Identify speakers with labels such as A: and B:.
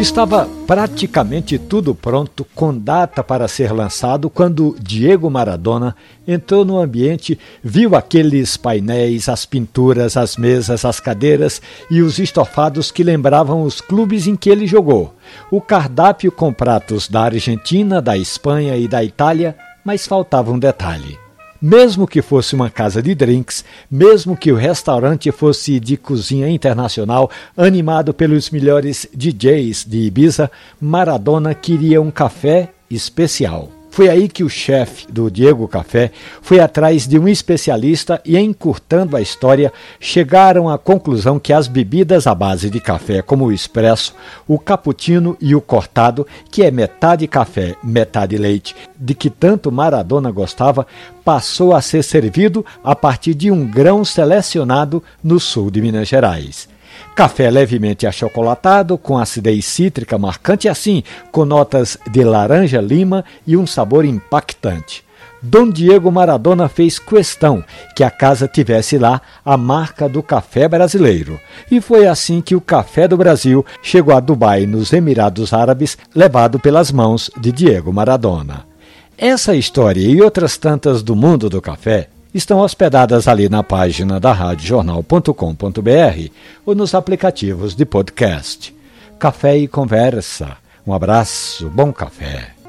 A: Estava praticamente tudo pronto, com data para ser lançado, quando Diego Maradona entrou no ambiente, viu aqueles painéis, as pinturas, as mesas, as cadeiras e os estofados que lembravam os clubes em que ele jogou. O cardápio com pratos da Argentina, da Espanha e da Itália, mas faltava um detalhe. Mesmo que fosse uma casa de drinks, mesmo que o restaurante fosse de cozinha internacional, animado pelos melhores DJs de Ibiza, Maradona queria um café especial. Foi aí que o chefe do Diego Café foi atrás de um especialista e, encurtando a história, chegaram à conclusão que as bebidas à base de café, como o expresso, o cappuccino e o cortado, que é metade café, metade leite, de que tanto Maradona gostava, passou a ser servido a partir de um grão selecionado no sul de Minas Gerais. Café levemente achocolatado, com acidez cítrica marcante assim, com notas de laranja-lima e um sabor impactante. Dom Diego Maradona fez questão que a casa tivesse lá a marca do café brasileiro. E foi assim que o café do Brasil chegou a Dubai, nos Emirados Árabes, levado pelas mãos de Diego Maradona. Essa história e outras tantas do mundo do café estão hospedadas ali na página da radiojornal.com.br ou nos aplicativos de podcast. Café e conversa. Um abraço, bom café.